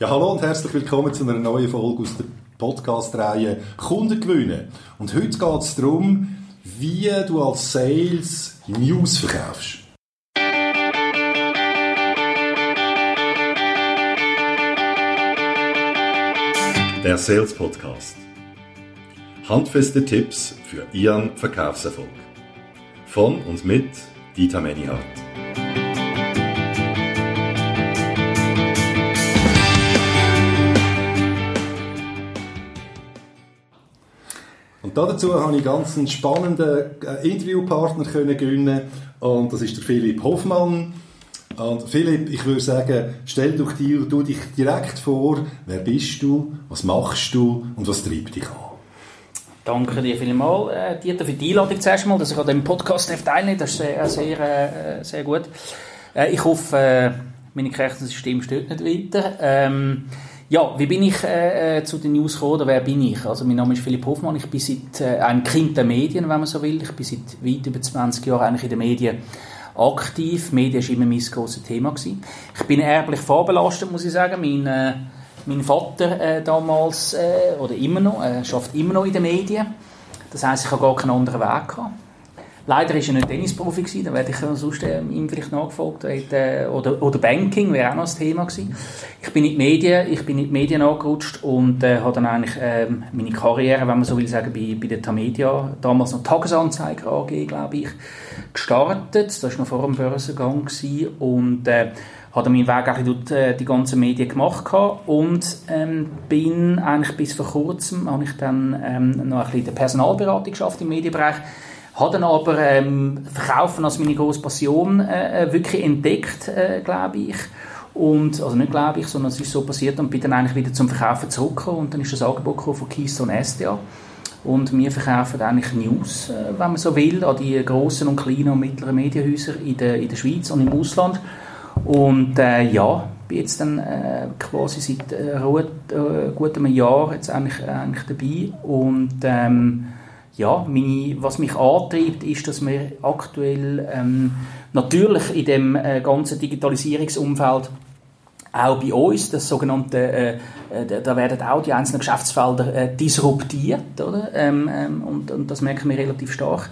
Ja, hallo und herzlich willkommen zu einer neuen Folge aus der Podcast-Reihe Kunden gewinnen. Und heute geht es darum, wie du als Sales News verkaufst. Der Sales Podcast. Handfeste Tipps für Ihren Verkaufserfolg. Von und mit Dieter Menihardt. Dazu habe ich ganz einen spannenden äh, Interviewpartner gewinnen und das ist der Philipp Hoffmann. Und Philipp, ich würde sagen, stell doch dir, du dich direkt vor, wer bist du, was machst du und was treibt dich an? Danke dir vielmals, äh, Dieter, für die Einladung zuerst mal, dass ich an dem Podcast teilnehme. Das ist sehr, sehr, äh, sehr gut. Äh, ich hoffe, äh, meine Kirchensystem steht nicht weiter. Ähm, ja, wie bin ich äh, äh, zu den News gekommen oder wer bin ich? Also mein Name ist Philipp Hoffmann, ich bin seit äh, ein Kind der Medien, wenn man so will. Ich bin seit weit über 20 Jahren eigentlich in den Medien aktiv. Medien war immer mein grosses Thema. Gewesen. Ich bin erblich vorbelastet, muss ich sagen. Mein, äh, mein Vater äh, damals, äh, oder immer noch, schafft immer noch in den Medien. Das heisst, ich habe gar keinen anderen Weg gehabt. Leider war er nicht Tennisprofi, gewesen, dann werde ich sonst äh, ihm vielleicht nachgefragt. Äh, oder, oder Banking wäre auch noch das Thema gewesen. Ich bin in die Medien, ich bin in die Medien angerutscht und äh, habe dann eigentlich äh, meine Karriere, wenn man so will sagen, bei, bei der Tamedia, damals noch Tagesanzeiger AG, glaube ich, gestartet. Das war noch vor dem Börsengang gewesen. und äh, habe meinen Weg eigentlich durch die, äh, die ganzen Medien gemacht und ähm, bin eigentlich bis vor kurzem habe ich dann ähm, noch ein bisschen in Personalberatung geschafft im Medienbereich habe dann aber ähm, Verkaufen als meine grosse Passion äh, äh, wirklich entdeckt, äh, glaube ich. Und, also nicht glaube ich, sondern es ist so passiert und bin dann eigentlich wieder zum Verkaufen zurückgekommen und dann ist das Angebot von Keystone SDA. Und wir verkaufen eigentlich News, äh, wenn man so will, an die grossen und kleinen und mittleren Medienhäuser in der, in der Schweiz und im Ausland. Und äh, ja, bin jetzt dann äh, quasi seit äh, gut, äh, gut einem Jahr jetzt eigentlich, äh, eigentlich dabei und ähm, ja, meine, was mich antreibt, ist, dass wir aktuell ähm, natürlich in dem äh, ganzen Digitalisierungsumfeld auch bei uns, das sogenannte, äh, äh, da werden auch die einzelnen Geschäftsfelder äh, disruptiert, oder? Ähm, ähm, und, und das merken wir relativ stark.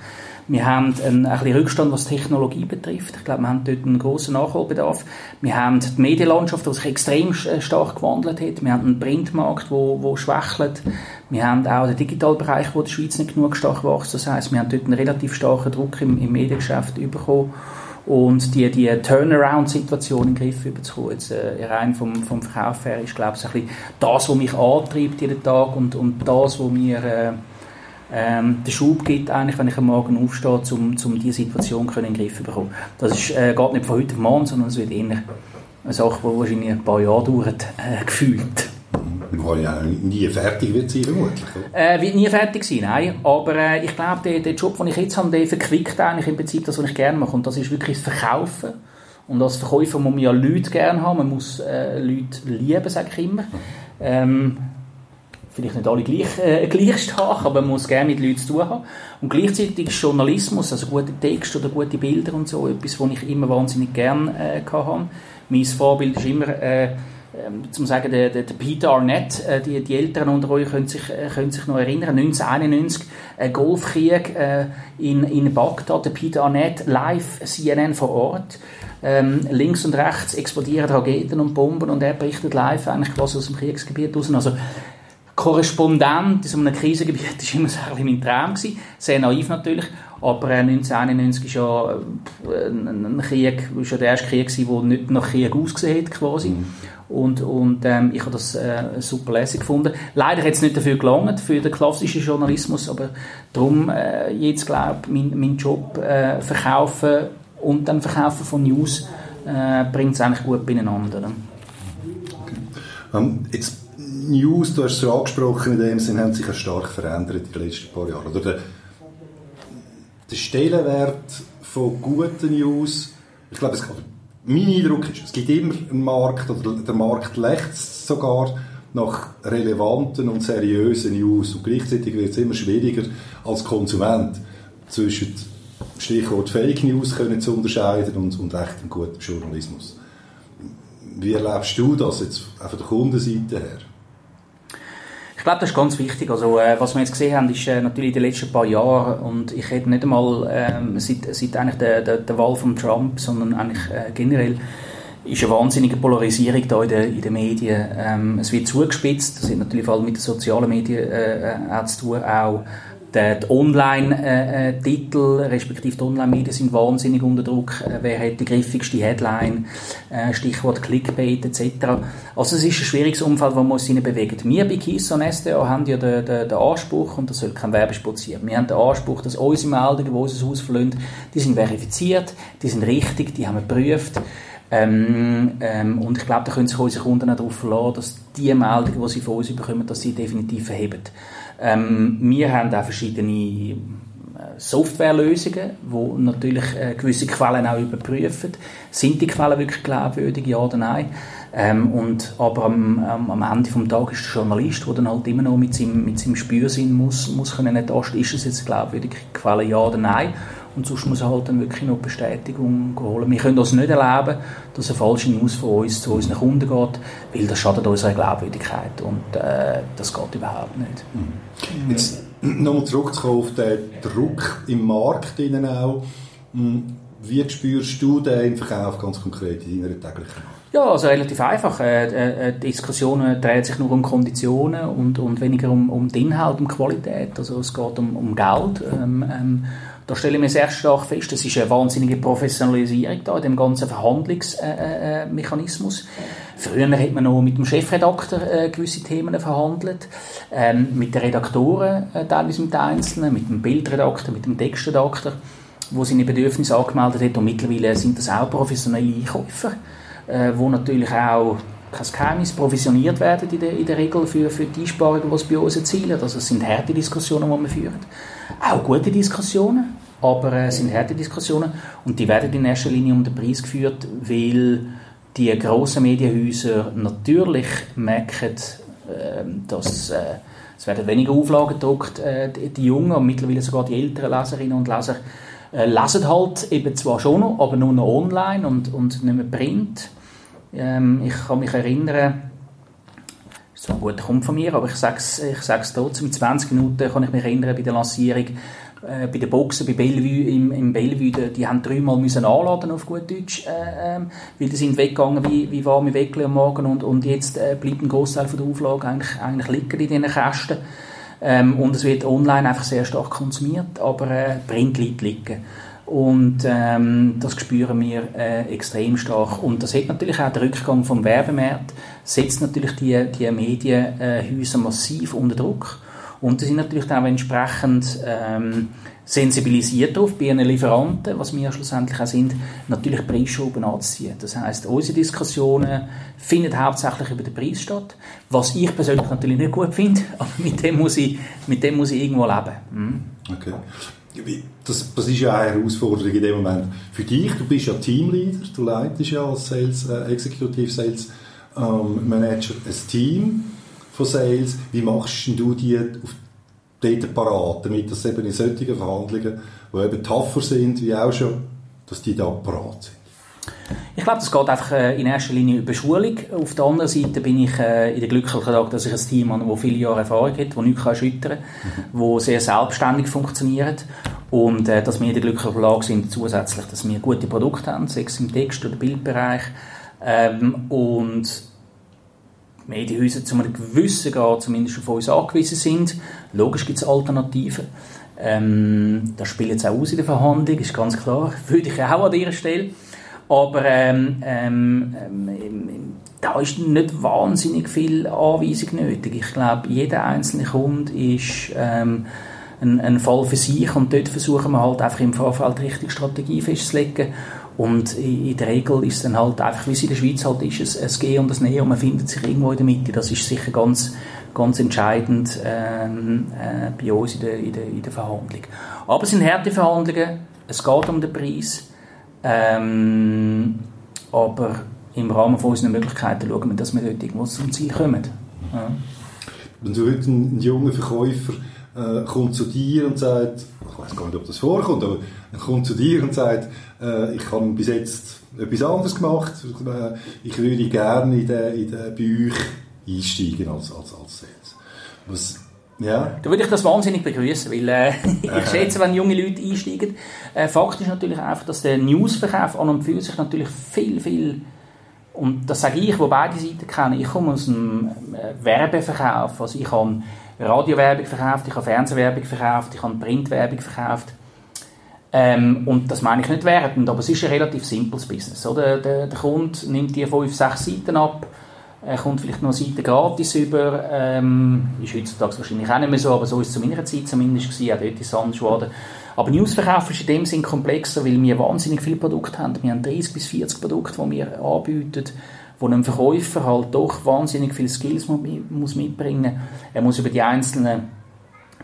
Wir haben einen, ein bisschen Rückstand, was Technologie betrifft. Ich glaube, wir haben dort einen grossen Nachholbedarf. Wir haben die Medienlandschaft, die sich extrem äh, stark gewandelt hat. Wir haben einen Printmarkt, der wo, wo schwächelt. Wir haben auch den Digitalbereich, wo der Schweiz nicht genug stark wächst. Das heißt, wir haben dort einen relativ starken Druck im, im Mediengeschäft bekommen und die, die Turnaround-Situation in den Griff überzukommen, jetzt äh, rein vom, vom Verkauf her, ist glaube ich ein das, was mich antreibt jeden Tag und, und das, was mir äh, ähm, den Schub gibt, eigentlich, wenn ich am Morgen aufstehe, um, um diese Situation können in den Griff zu bekommen. Das ist, äh, geht nicht von heute auf morgen, sondern es wird eher eine Sache, die wahrscheinlich ein paar Jahre dauert, äh, gefühlt. Weil ja nie fertig wird sein, vermutlich. Äh, wird nie fertig sein, nein. Aber äh, ich glaube, der, der Job, den ich jetzt habe, der verquickt eigentlich im Prinzip das, was ich gerne mache. Und das ist wirklich das Verkaufen. Und als Verkäufer muss man ja Leute gerne haben, man muss äh, Leute lieben, sage ich immer. Ähm, vielleicht nicht alle gleich, äh, gleich stark, aber man muss gerne mit Leuten zu tun haben. Und gleichzeitig ist Journalismus, also gute Texte oder gute Bilder und so, etwas, was ich immer wahnsinnig gerne äh, hatte. Mein Vorbild ist immer, äh, ähm, zum sagen, der, der, der Peter Arnett, äh, die, die Älteren unter euch können sich, äh, können sich noch erinnern, 1991, ein Golfkrieg äh, in, in Bagdad, der Peter Arnett live CNN vor Ort. Ähm, links und rechts explodieren Raketen und Bomben und er berichtet live eigentlich quasi aus dem Kriegsgebiet raus. Also Korrespondent in einem Krisengebiet war immer so ein mein Traum. Gewesen. Sehr naiv natürlich. Aber 1991 war ja ein Krieg, ja der erste Krieg, der nicht nach Krieg ausgesehen hat, quasi. Mhm. Und, und ähm, ich habe das äh, super lässig gefunden. Leider hat es nicht dafür gelangt, für den klassischen Journalismus, aber darum äh, jetzt, glaube ich, mein, mein Job äh, verkaufen und dann verkaufen von News äh, bringt es eigentlich gut beieinander. Okay. Um, ähm, News, du hast es angesprochen, in dem Sinne haben sich ja stark verändert in den letzten paar Jahren. Oder der, der Stellenwert von guten News, ich glaube, es, mein Eindruck ist, es gibt immer einen Markt, oder der Markt lechzt sogar nach relevanten und seriösen News. Und gleichzeitig wird es immer schwieriger, als Konsument zwischen Stichwort Fake News können zu unterscheiden und, und echtem guten Journalismus wie erlebst du das jetzt von der Kundenseite her? Ich glaube, das ist ganz wichtig. Also, äh, was wir jetzt gesehen haben, ist äh, natürlich in den letzten paar Jahren, und ich rede nicht einmal ähm, seit, seit eigentlich der, der, der Wahl von Trump, sondern eigentlich äh, generell, ist eine wahnsinnige Polarisierung da in den, in den Medien. Ähm, es wird zugespitzt, das hat natürlich vor allem mit den sozialen Medien äh, äh zu tun, auch die Online-Titel, respektive die Online-Medien sind wahnsinnig unter Druck. Äh, wer hat die griffigste Headline? Äh, Stichwort Clickbait etc. Also es ist ein schwieriges Umfeld, wo wir uns bewegen. Wir bei KISS und SDA haben ja den, den, den Anspruch, und das soll kein Werbespot sein, wir haben den Anspruch, dass unsere Meldungen, die unser Haus die sind verifiziert, die sind richtig, die haben wir geprüft. Ähm, ähm, und ich glaube, da können sich unsere Kunden auch darauf verlassen, dass die Meldungen, die sie von uns bekommen, dass sie definitiv verheben. Ähm, wir haben auch verschiedene äh, Softwarelösungen, die natürlich äh, gewisse Quellen auch überprüfen. Sind die Quellen wirklich glaubwürdig, ja oder nein? Ähm, und, aber am, am, Ende des Tages ist der Journalist, der dann halt immer noch mit seinem, mit seinem Spürsinn muss, muss können ertasten, ist es jetzt eine glaubwürdige Quelle, ja oder nein? Und sonst muss er halt dann wirklich noch Bestätigung holen. Wir können das nicht erleben, dass eine falsche News von uns zu unseren Kunden geht, weil das schadet unserer Glaubwürdigkeit und äh, das geht überhaupt nicht. Mhm. Jetzt nochmal zurückzukommen auf den Druck im Markt auch. Hm, wie spürst du den im Verkauf ganz konkret in deiner täglichen Arbeit? Ja, also relativ einfach. Äh, äh, äh, Diskussionen drehen sich nur um Konditionen und, und weniger um, um den Inhalt, um Qualität. Also es geht um, um Geld. Ähm, ähm, da stelle ich mir sehr stark fest, es ist eine wahnsinnige Professionalisierung da in dem ganzen Verhandlungsmechanismus. Äh, Früher hat man noch mit dem Chefredakteur gewisse Themen verhandelt, ähm, mit den Redaktoren teilweise mit den Einzelnen, mit dem Bildredakteur, mit dem Textredakteur, wo seine Bedürfnisse angemeldet hat und mittlerweile sind das auch professionelle Einkäufer, äh, wo natürlich auch kein Geheimnis provisioniert werden in der, in der Regel für, für die Einsparungen, die es bei uns erzielen. Also es sind harte Diskussionen, die wir führen. Auch gute Diskussionen, aber es äh, sind harte Diskussionen und die werden in erster Linie um den Preis geführt, weil die grossen Medienhäuser natürlich merken, äh, dass äh, es werden weniger Auflagen gedruckt. Äh, die Jungen und mittlerweile sogar die älteren Leserinnen und Leser äh, lesen halt eben zwar schon noch, aber nur noch online und, und nicht mehr print. Ähm, ich kann mich erinnern, ein guter Kumpel von mir, aber ich sage es ich sag's trotzdem, in 20 Minuten kann ich mich erinnern bei der Lancierung, äh, bei den Boxen, bei Bellevue, im, im Bellevue, die, die haben dreimal müssen anladen auf gut Deutsch, äh, ähm, weil die sind weggegangen wie, wie warme Weckle am Morgen und, und jetzt äh, bleibt ein Großteil von der Auflage eigentlich, eigentlich liegen in diesen Kästen. Ähm, und es wird online einfach sehr stark konsumiert, aber äh, Print bleibt liegen. Und ähm, das spüren wir äh, extrem stark. Und das hat natürlich auch der Rückgang vom Werbemarkt, setzt natürlich die, die Medienhäuser massiv unter Druck. Und die sind natürlich auch entsprechend ähm, sensibilisiert darauf, bei ihren Lieferanten, was wir schlussendlich auch sind, natürlich Preisschrauben anzuziehen. Das heißt, unsere Diskussionen finden hauptsächlich über den Preis statt, was ich persönlich natürlich nicht gut finde, aber mit dem muss ich, mit dem muss ich irgendwo leben. Mhm. Okay. Das, das ist ja eine Herausforderung in dem Moment für dich. Du bist ja Teamleader, du leitest ja als Sales, äh, Executive Sales ähm, Manager ein Team von Sales. Wie machst du die auf dort parat, damit das eben in solchen Verhandlungen, die eben tougher sind, wie auch schon, dass die da parat sind? Ich glaube, das geht einfach äh, in erster Linie über Schulung. Auf der anderen Seite bin ich äh, in der glücklichen Lage, dass ich ein Team habe, das viele Jahre Erfahrung hat, das nichts erschüttern kann, das sehr selbstständig funktioniert und äh, dass wir in der glücklichen Lage sind zusätzlich, dass wir gute Produkte haben, sei es im Text- oder Bildbereich ähm, und Medienhäuser zu einem gewissen Grad zumindest auf uns angewiesen sind. Logisch gibt es Alternativen. Ähm, das spielt jetzt auch aus in der Verhandlung, ist ganz klar. Würde ich auch an dieser Stelle. Aber ähm, ähm, ähm, da ist nicht wahnsinnig viel Anweisung nötig. Ich glaube, jeder einzelne Kunde ist ähm, ein, ein, Fall für sich und dort versuchen wir halt einfach im Vorfeld richtig Strategie festzulegen. Und in der Regel ist es dann halt einfach, wie es in der Schweiz halt ist, ein, ein Gehen und ein Nehmen und man findet sich irgendwo in der Mitte. Das ist sicher ganz, ganz entscheidend ähm, äh, bei uns in der, in, der, in der Verhandlung. Aber es sind harte Verhandlungen, es geht um den Preis, ähm, aber im Rahmen von unseren Möglichkeiten schauen wir, dass wir dort irgendwo zum Ziel kommen. Ja. Wenn du heute ein, ein junger Verkäufer äh, kommt zu dir und sagt, ich weiß gar nicht, ob das vorkommt, aber er kommt zu dir und sagt, äh, ich habe bis jetzt etwas anderes gemacht, äh, ich würde gerne in den, in den, bei euch einsteigen als, als, als Sales. Was, ja. Da würde ich das wahnsinnig begrüßen, weil äh, ich schätze, wenn junge Leute einsteigen. Äh, Fakt ist natürlich einfach, dass der Newsverkauf an und für sich natürlich viel, viel und das sage ich, wo beide Seiten kennen. Ich komme aus dem äh, Werbeverkauf. Also ich habe Radiowerbung verkauft, ich habe Fernsehwerbung verkauft, ich habe Printwerbung verkauft. Ähm, und das meine ich nicht wertend, aber es ist ein relativ simples Business. Oder? Der, der Kunde nimmt die fünf, sechs Seiten ab, er kommt vielleicht noch eine Seite gratis über, ähm, ist heutzutage wahrscheinlich auch nicht mehr so, aber so ist es zu meiner Zeit zumindest gewesen, auch dort ist anders geworden. Aber Newsverkauf ist in dem Sinn komplexer, weil wir wahnsinnig viele Produkte haben. Wir haben 30 bis 40 Produkte, die wir anbieten, wo ein Verkäufer halt doch wahnsinnig viele Skills muss mitbringen Er muss über die einzelnen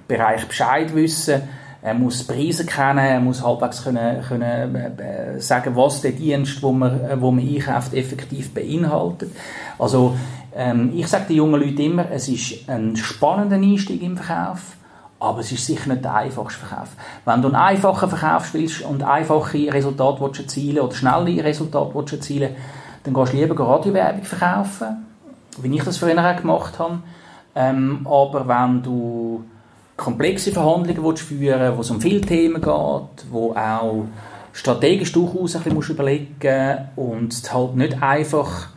Bereiche Bescheid wissen. Er muss Preise kennen, er muss halbwegs können, können äh, sagen, was der Dienst, wo man, äh, wo man einkauft, effektiv beinhaltet. Also ähm, ich sage den jungen Leuten immer, es ist ein spannender Einstieg im Verkauf aber es ist sicher nicht der einfachste Verkauf. Wenn du einen einfachen Verkauf willst und einfache Resultate willst erzielen oder schnelle Resultate willst erzielen dann gehst du lieber Radiowerbung verkaufen, wie ich das früher auch gemacht habe. Ähm, aber wenn du komplexe Verhandlungen willst führen wo es um viele Themen geht, wo auch strategisch durchaus ein bisschen überlegen und halt nicht einfach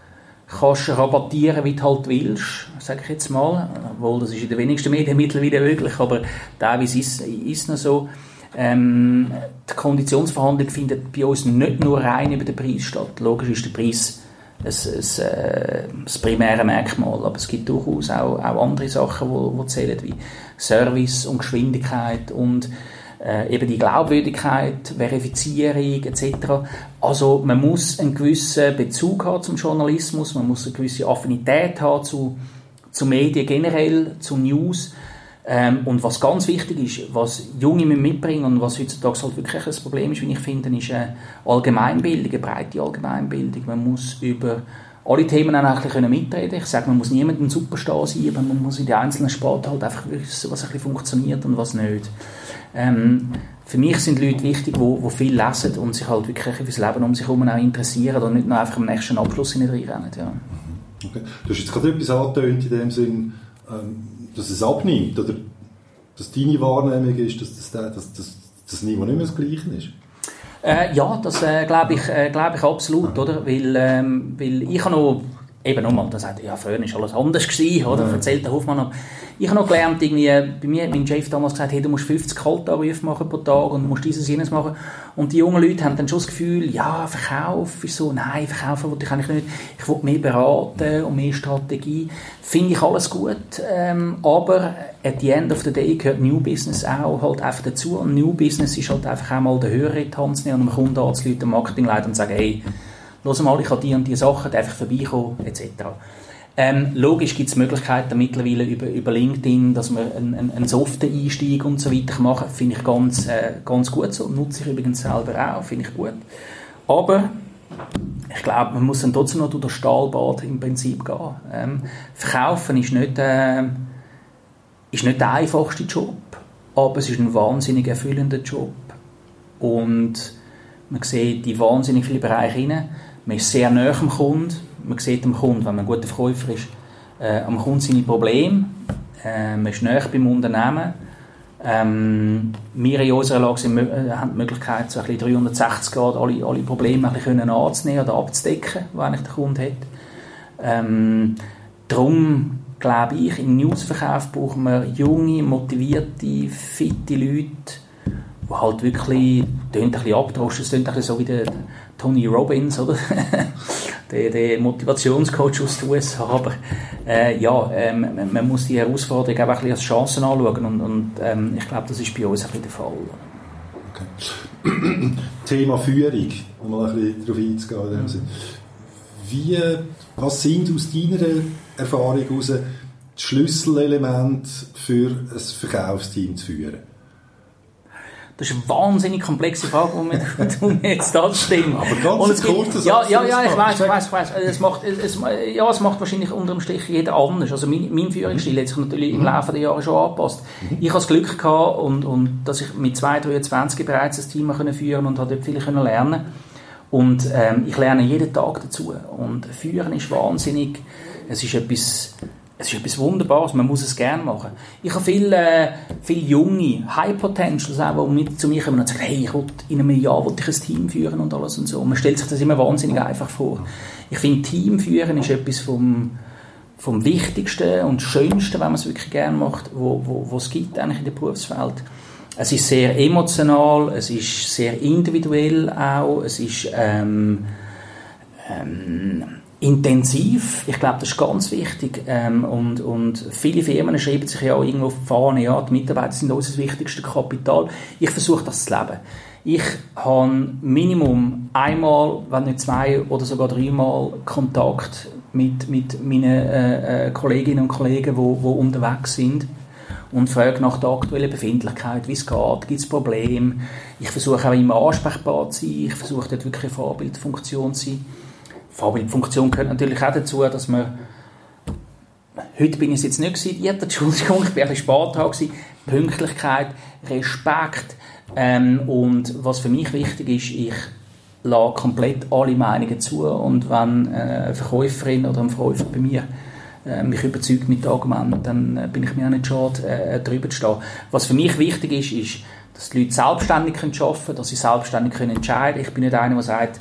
kannst rabattieren, wie du halt willst, sage ich jetzt mal. Obwohl, das ist in den wenigsten Medien mittlerweile möglich, aber teilweise ist es noch so. Ähm, die Konditionsverhandlung findet bei uns nicht nur rein über den Preis statt. Logisch ist der Preis ein, ein, äh, das primäre Merkmal, aber es gibt durchaus auch, auch andere Sachen, die zählen, wie Service und Geschwindigkeit und äh, eben die Glaubwürdigkeit, Verifizierung etc. Also man muss einen gewissen Bezug haben zum Journalismus, man muss eine gewisse Affinität haben zu, zu Medien generell, zu News. Ähm, und was ganz wichtig ist, was Junge mitbringen und was heutzutage halt wirklich ein Problem ist, wie ich finde, ist eine Allgemeinbildung, eine breite Allgemeinbildung. Man muss über alle Themen auch ein bisschen mitreden Ich sage, man muss niemandem Superstar sein, aber man muss in den einzelnen Sporten halt einfach wissen, was ein bisschen funktioniert und was nicht. Ähm, für mich sind Leute wichtig, die, die viel lesen und sich halt wirklich fürs Leben um sich herum auch interessieren und nicht nur einfach am nächsten Abschluss reinrennen. Ja. Mhm. Okay. Du hast jetzt gerade etwas angetönt in dem Sinn, ähm, dass es abnimmt, oder dass deine Wahrnehmung ist, dass das, dass, dass das Niveau nicht mehr das Gleiche ist? Äh, ja, das äh, glaube ich, äh, glaub ich absolut, oder? Weil, ähm, weil ich habe noch eben nochmal, da sagt ja, früher war alles anders gewesen, oder? Ja. Erzählt der Hofmann noch. Ich habe noch gelernt, irgendwie, bei mir hat mein Chef damals gesagt, hey, du musst 50 Kaltanrufe machen pro Tag und musst dieses, jenes machen. Und die jungen Leute haben dann schon das Gefühl, ja, Verkauf ist so, nein, verkaufen wollte ich eigentlich nicht. Ich will mehr beraten und mehr Strategie. Finde ich alles gut, ähm, aber at the end of the day gehört New Business auch halt einfach dazu. Und New Business ist halt einfach auch mal der höhere Tanz nehmen und einem Kunden anzuleiten, dem Marketingleiter und sagen, hey, los mal, ich habe die und die Sachen, einfach vorbeikommen, etc. Ähm, logisch gibt es Möglichkeiten mittlerweile über, über LinkedIn, dass man einen, einen, soften Einstieg und so weiter machen finde ich ganz, äh, ganz gut so, nutze ich übrigens selber auch, finde ich gut. Aber ich glaube, man muss dann trotzdem noch durch das Stahlbad im Prinzip gehen. Ähm, verkaufen ist nicht, äh, ist nicht der einfachste Job, aber es ist ein wahnsinnig erfüllender Job. Und man sieht die wahnsinnig viele Bereiche rein. Man ist sehr nah am Kunden. Man sieht dem Kunden, wenn man ein guter Verkäufer ist, am Kunden seine Probleme. Man ist nah beim Unternehmen. Ähm, wir in unserer Lage sind, haben die Möglichkeit, so ein bisschen 360 Grad alle, alle Probleme ein bisschen anzunehmen oder abzudecken, die eigentlich der Kunde hat. Ähm, darum glaube ich, im Newsverkauf brauchen wir junge, motivierte, fitte Leute, halt wirklich, klingt ein bisschen abdroschen, es klingt ein bisschen so wie der Tony Robbins, oder? der, der Motivationscoach aus den USA, aber äh, ja, ähm, man muss die Herausforderung auch ein bisschen als Chancen anschauen und, und ähm, ich glaube, das ist bei uns ein bisschen der Fall. Okay. Thema Führung, um mal ein bisschen darauf einzugehen. Mhm. Wie, was sind aus deiner Erfahrung heraus die Schlüsselelemente für ein Verkaufsteam zu führen? Das ist eine wahnsinnig komplexe Frage, die mir, jetzt stimmt. Aber ganz kurz, ja, ja, ja, ich weiß, ich weiß, ich weiß. Es macht, es, ja, es macht wahrscheinlich unter dem Strich jeder anders. Also mein, mein Führungsstil hat sich natürlich im Laufe der Jahre schon angepasst. Mhm. Ich habe das Glück gehabt und, und dass ich mit 2, 23 bereits das Team können führen und habe dort viel können lernen. Und ähm, ich lerne jeden Tag dazu. Und Führen ist wahnsinnig, es ist etwas es ist etwas Wunderbares, man muss es gerne machen. Ich habe viele, äh, viele junge High Potentials, auch, die mit zu mir kommen und sagen, hey, ich will, in einem Jahr will ich ein Team führen und alles und so. Und man stellt sich das immer wahnsinnig einfach vor. Ich finde, Team führen ist etwas vom, vom Wichtigsten und Schönsten, wenn man es wirklich gerne macht, wo, wo, wo es gibt eigentlich in der Berufswelt. Es ist sehr emotional, es ist sehr individuell auch, es ist ähm, ähm, intensiv. Ich glaube, das ist ganz wichtig. Ähm, und, und viele Firmen schreiben sich ja auch irgendwo Fahne, ja, die Mitarbeiter sind unser wichtigstes Kapital. Ich versuche das zu leben. Ich habe Minimum einmal, wenn nicht zwei oder sogar dreimal Kontakt mit, mit meinen äh, äh, Kolleginnen und Kollegen, die unterwegs sind und frage nach der aktuellen Befindlichkeit, wie es geht, gibt es Probleme. Ich versuche auch immer ansprechbar zu sein, ich versuche dort wirklich eine Vorbildfunktion zu sein. Vorbildfunktion gehört natürlich auch dazu, dass man Heute bin ich es jetzt nicht gewesen, Entschuldigung, ich war ein bisschen spät. Pünktlichkeit, Respekt ähm, und was für mich wichtig ist, ich lasse komplett alle Meinungen zu und wenn eine Verkäuferin oder ein Verkäufer bei mir äh, mich überzeugt mit Argumenten, dann äh, bin ich mir auch nicht schade, äh, drüber zu stehen. Was für mich wichtig ist, ist, dass die Leute selbstständig arbeiten können, dass sie selbstständig entscheiden können. Ich bin nicht einer, der sagt,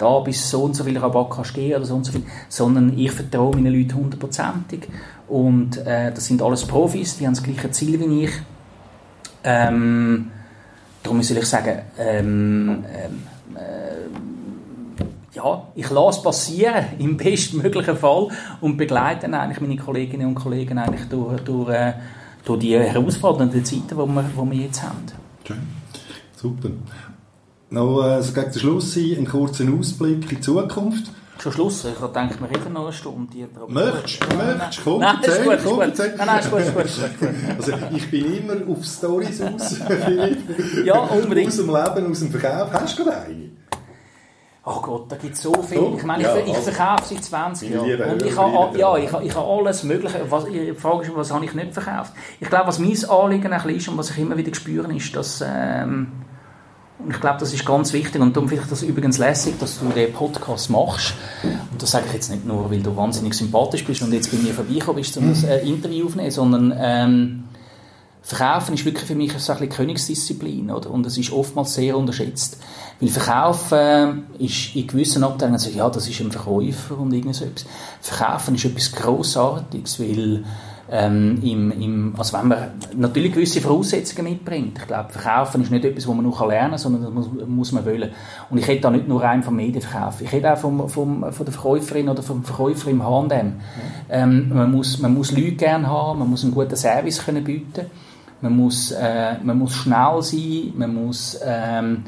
da bis so und so viel Rabatt kannst geben oder so und so viel, sondern ich vertraue meinen Leuten hundertprozentig und äh, das sind alles Profis, die haben das gleiche Ziel wie ich. Ähm, darum soll ich sagen, ähm, ähm, äh, ja, ich lasse es passieren, im bestmöglichen Fall und begleite eigentlich meine Kolleginnen und Kollegen eigentlich durch, durch, äh, durch die herausfordernden Zeiten, die wir, die wir jetzt haben. Schön. Super. Noch äh, so gegen den Schluss sein, einen kurzen Ausblick in die Zukunft. Schon Schluss? Ich denke, wir reden noch eine Stunde. Möchtest du? Möchtest Komm, nein, erzähl, ist gut, komm, erzähl. Nein, nein, ist gut, ist gut, ist gut. Also, ich bin immer auf Stories aus. Ja, unbedingt. Aus dem Leben, aus dem Verkauf. Hast du gerade eine? Oh Gott, da gibt es so viel. Ich meine, ja, ich, ich verkaufe seit 20 Jahren. Und ich habe, ja, ich, ich habe alles Mögliche. Was, die Frage ist, was habe ich nicht verkauft? Ich glaube, was mein Anliegen ein ist und was ich immer wieder spüre, ist, dass... Ähm, und ich glaube, das ist ganz wichtig und darum finde ich das übrigens lässig, dass du den Podcast machst. Und das sage ich jetzt nicht nur, weil du wahnsinnig sympathisch bist und jetzt bei mir vorbeigekommen bist, um das äh, Interview aufzunehmen, sondern ähm, Verkaufen ist wirklich für mich so ein bisschen Königsdisziplin, oder? Und es ist oftmals sehr unterschätzt. Weil Verkaufen ist in gewissen Abteilungen so, ja, das ist ein Verkäufer und irgend. Verkaufen ist etwas Grossartiges, weil ähm, im, im, also wenn man natürlich gewisse Voraussetzungen mitbringt. Ich glaube, Verkaufen ist nicht etwas, was man nur lernen kann, sondern das muss, muss man wollen. Und ich rede da nicht nur rein vom Medienverkauf. Ich rede auch vom, vom, von der Verkäuferin oder vom Verkäufer im H&M. Ähm, man, muss, man muss Leute gerne haben, man muss einen guten Service können bieten man muss, äh, man muss schnell sein, man muss ähm,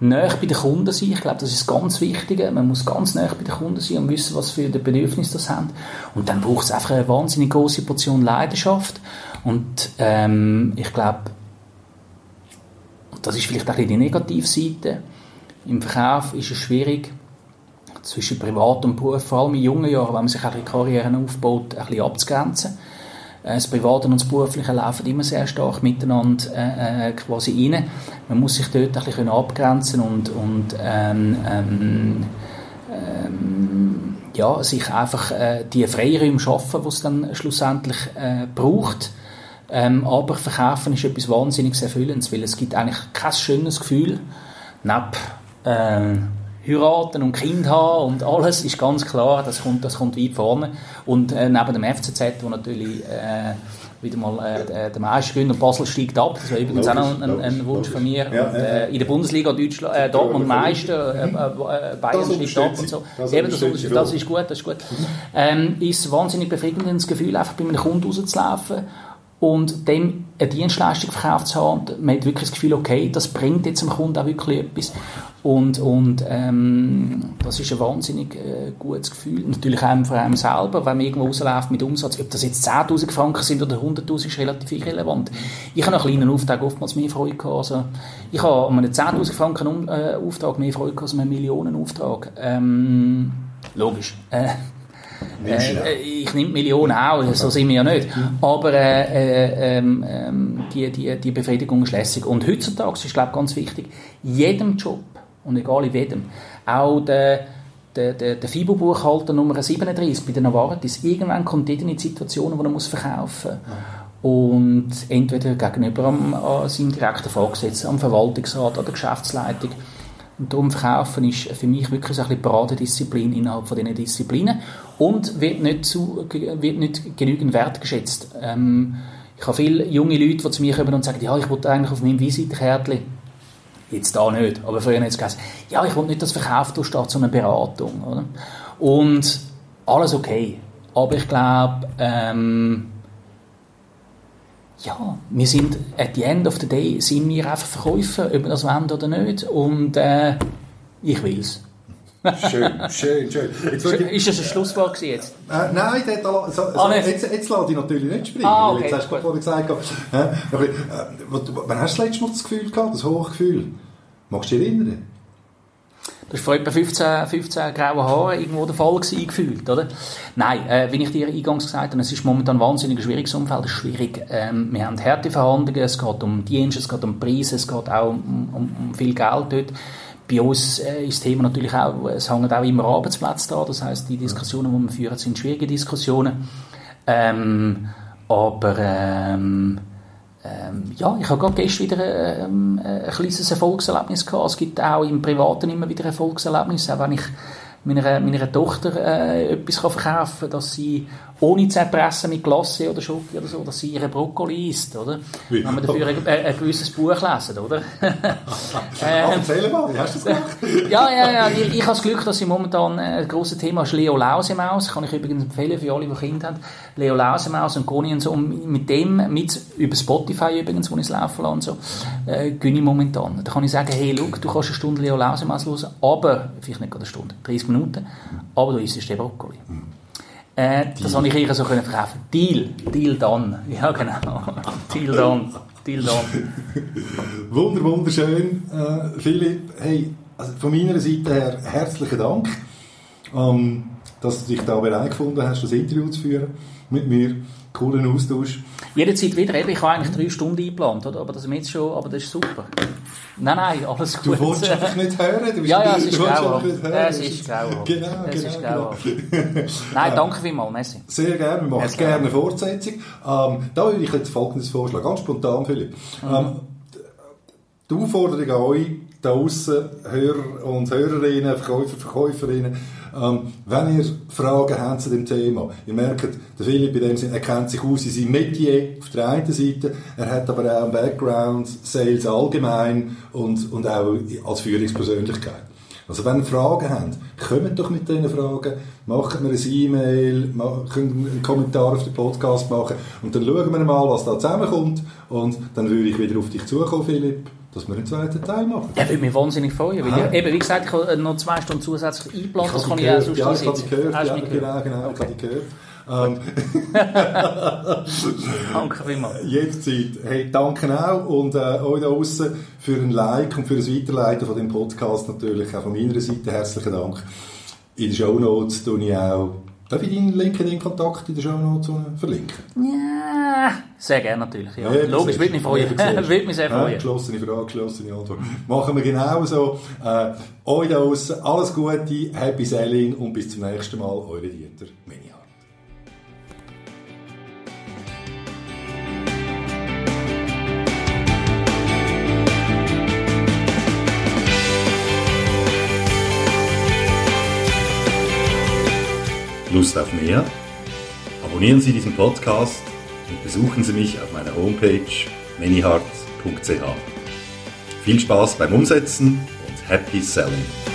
näher bei den Kunden sein. Ich glaube, das ist ganz wichtig. Man muss ganz näher bei den Kunden sein und wissen, was für Bedürfnisse das haben. Und dann braucht es einfach eine wahnsinnig große Portion Leidenschaft. Und ähm, ich glaube, das ist vielleicht auch die Negativseite. Im Verkauf ist es schwierig, zwischen Privat und Beruf, vor allem in jungen Jahren, wenn man sich eine Karriere aufbaut, ein bisschen abzugrenzen. Äh, das Private und das Berufliche laufen immer sehr stark miteinander äh, äh, quasi rein. Man muss sich dort ein bisschen abgrenzen und, und ähm, ähm, ähm, ja, sich einfach äh, die Freiräume schaffen, die es dann schlussendlich äh, braucht. Ähm, aber Verkaufen ist etwas wahnsinnig Erfüllendes, weil es gibt eigentlich kein schönes Gefühl, neben äh, heiraten und Kind haben und alles ist ganz klar, das kommt, das kommt weit vorne. Und äh, neben dem FCZ, wo natürlich äh, wieder mal äh, der Meister gewinnt und Basel steigt ab, das war übrigens logisch, auch noch ein, ein Wunsch von mir. Ja, und, äh, in der Bundesliga Deutschland, äh, Dortmund Meister, äh, äh, Bayern steigt ab und so. Das, Eben, das, das, ist gut, das ist gut. Ähm, ist wahnsinnig befriedigendes Gefühl, einfach bei einem Kunden rauszulaufen und dem eine Dienstleistung verkauft zu haben. Man hat wirklich das Gefühl, okay, das bringt jetzt dem Kunden auch wirklich etwas. Und, und ähm, das ist ein wahnsinnig äh, gutes Gefühl. Natürlich auch für einen selber, wenn man irgendwo rausläuft mit Umsatz. Ob das jetzt 10'000 Franken sind oder 100'000, ist relativ irrelevant. Ich habe nach kleinen Aufträgen oftmals mehr Freude gehabt. Also, ich habe an einem 10'000 Franken äh, Auftrag mehr Freude gehabt als an einem Millionenauftrag. Ähm, logisch. Äh, äh, ich nehme Millionen auch, so sind wir ja nicht. Aber äh, äh, ähm, ähm, die, die, die Befriedigung ist lässig. Und heutzutage ist, glaube ich, ganz wichtig, jedem Job, und egal in jedem, auch der, der, der, der FIBO-Buchhalter Nummer 37 bei den Novartis, irgendwann kommt jeder in die Situation, wo er muss verkaufen muss. Und entweder gegenüber am, an seinem direkten Vorgesetzten, am Verwaltungsrat, an der Geschäftsleitung, und darum Verkaufen ist für mich wirklich so ein Paradedisziplin innerhalb von diesen Disziplinen und wird nicht, zu, wird nicht genügend wertgeschätzt. Ähm, ich habe viele junge Leute, die zu mir kommen und sagen, ja, ich wollte eigentlich auf meinem Visitenkärtchen, jetzt da nicht, aber früher hat es gesagt, ja, ich wollte nicht, dass verkauft du statt so einer Beratung. Oder? Und alles okay. Aber ich glaube, ähm, ja, wir sind, at the end of the day, sind wir einfach Verkäufer, ob wir das wollen oder nicht. Und äh, ich will es. schön, schön, schön. Jetzt ist das ein Schlusswort jetzt? Äh, nein, dort, so, so, ah, jetzt, jetzt lasse ich natürlich nicht sprechen. Ah, okay, jetzt hast du gesagt, äh, wann hast du das letzte Mal das Gefühl gehabt, das Hochgefühl? Magst du dich erinnern? Das war vor etwa 15, 15 grauen Haaren irgendwo der Fall gewesen, gefühlt, oder? Nein, äh, wie ich dir eingangs gesagt habe, es ist momentan ein wahnsinnig schwieriges Umfeld, es ist schwierig. Ähm, wir haben harte Verhandlungen, es geht um Dienste, es geht um Preise, es geht auch um, um, um viel Geld dort. Bei uns äh, ist das Thema natürlich auch, es hängt auch immer Arbeitsplätze da, das heißt, die Diskussionen, die wir führen, sind schwierige Diskussionen. Ähm, aber ähm, ähm, ja, ich habe gerade gestern wieder ähm, ein kleines Erfolgserlebnis gehabt. Es gibt auch im Privaten immer wieder Erfolgserlebnisse, auch wenn ich meiner, meiner Tochter äh, etwas kann verkaufen kann, dass sie ohne zu erpressen mit Glasse oder Schoki oder so, dass sie ihre Brokkoli isst, oder? Wie? Wenn wir dafür ein, ein, gewisses Buch lesen, oder? ähm, erzähl mal, wie hast du das gemacht? ja, ja, ja, ich, ich habe das Glück, dass ich momentan äh, ein grosses Thema ist Leo Lausemaus, kann ich übrigens empfehlen für alle, die Kinder haben, Leo Lausemaus und Conny und so, und mit dem, mit, über Spotify übrigens, wo ich es laufen lasse und so, äh, gönne ich momentan. Da kann ich sagen, hey, look, du kannst eine Stunde Leo Lausemaus hören, aber, vielleicht nicht gerade eine Stunde, 30 Minuten, aber du isst den Brokkoli. Mhm. Äh, das habe ich ihr so können verkaufen. Deal, Deal done. Ja, genau. Deal done. Deal done. Wunder, wunderschön, äh, Philipp. Hey, also von meiner Seite her herzlichen Dank, ähm, dass du dich da bereit gefunden hast, das Interview zu führen mit mir. Coolen Austausch. Jederzeit wieder. Eben, ich habe eigentlich drei Stunden eingeplant, oder? aber das ist jetzt schon, aber das ist super. Nein, nein, alles gut. Du wolltest einfach nicht hören. Du ja, ja, es ist grauhaft. Es ist grauhaft. Genau, es genau. Ist grauhaft. genau. nein, danke vielmals, Messi. Sehr gerne, wir machen Merci. gerne eine Fortsetzung. Ähm, da würde ich jetzt folgendes vorschlagen, ganz spontan, Philipp. Mhm. Ähm, die Aufforderung an euch, da draussen, Hörer und Hörerinnen, Verkäufer, Verkäuferinnen, ähm, wenn ihr Fragen habt zu dem Thema, ihr merkt, der Philipp in dem Sinne, er kennt sich aus in seinem Metier auf der einen Seite, er hat aber auch einen Background, Sales allgemein und, und auch als Führungspersönlichkeit. Also wenn ihr Fragen habt, kommt doch mit diesen Fragen, macht mir ein E-Mail, könnt einen Kommentar auf den Podcast machen und dann schauen wir mal, was da zusammenkommt und dann würde ich wieder auf dich zukommen, Philipp dass wir einen zweiten Teil machen. Ja, würde mich wahnsinnig freuen. Weil ich, eben, wie gesagt, ich habe noch zwei Stunden zusätzlich eingeplant, das kann ich auch sonst Ja, ich habe die gehört, ja, genau, genau, okay. ich habe gehört. Ähm, danke vielmals. Jederzeit. Hey, danke auch und äh, euch da draußen für ein Like und für das Weiterleiten von dem Podcast natürlich auch von meiner Seite herzlichen Dank. In den Show Notes tue ich auch Darf ich deinen LinkedIn-Kontakt in der Show Notes verlinken? Ja, sehr gerne natürlich. Ja. Ja, Logisch, würde mich freuen. würde mich sehr freuen. Ja, geschlossene Frage, geschlossene Antwort. Machen wir genau so. Äh, euch da draussen alles Gute, Happy Selling und bis zum nächsten Mal. Eure Dieter Menia. Lust auf mehr? Abonnieren Sie diesen Podcast und besuchen Sie mich auf meiner Homepage manyheart.ch. Viel Spaß beim Umsetzen und Happy Selling!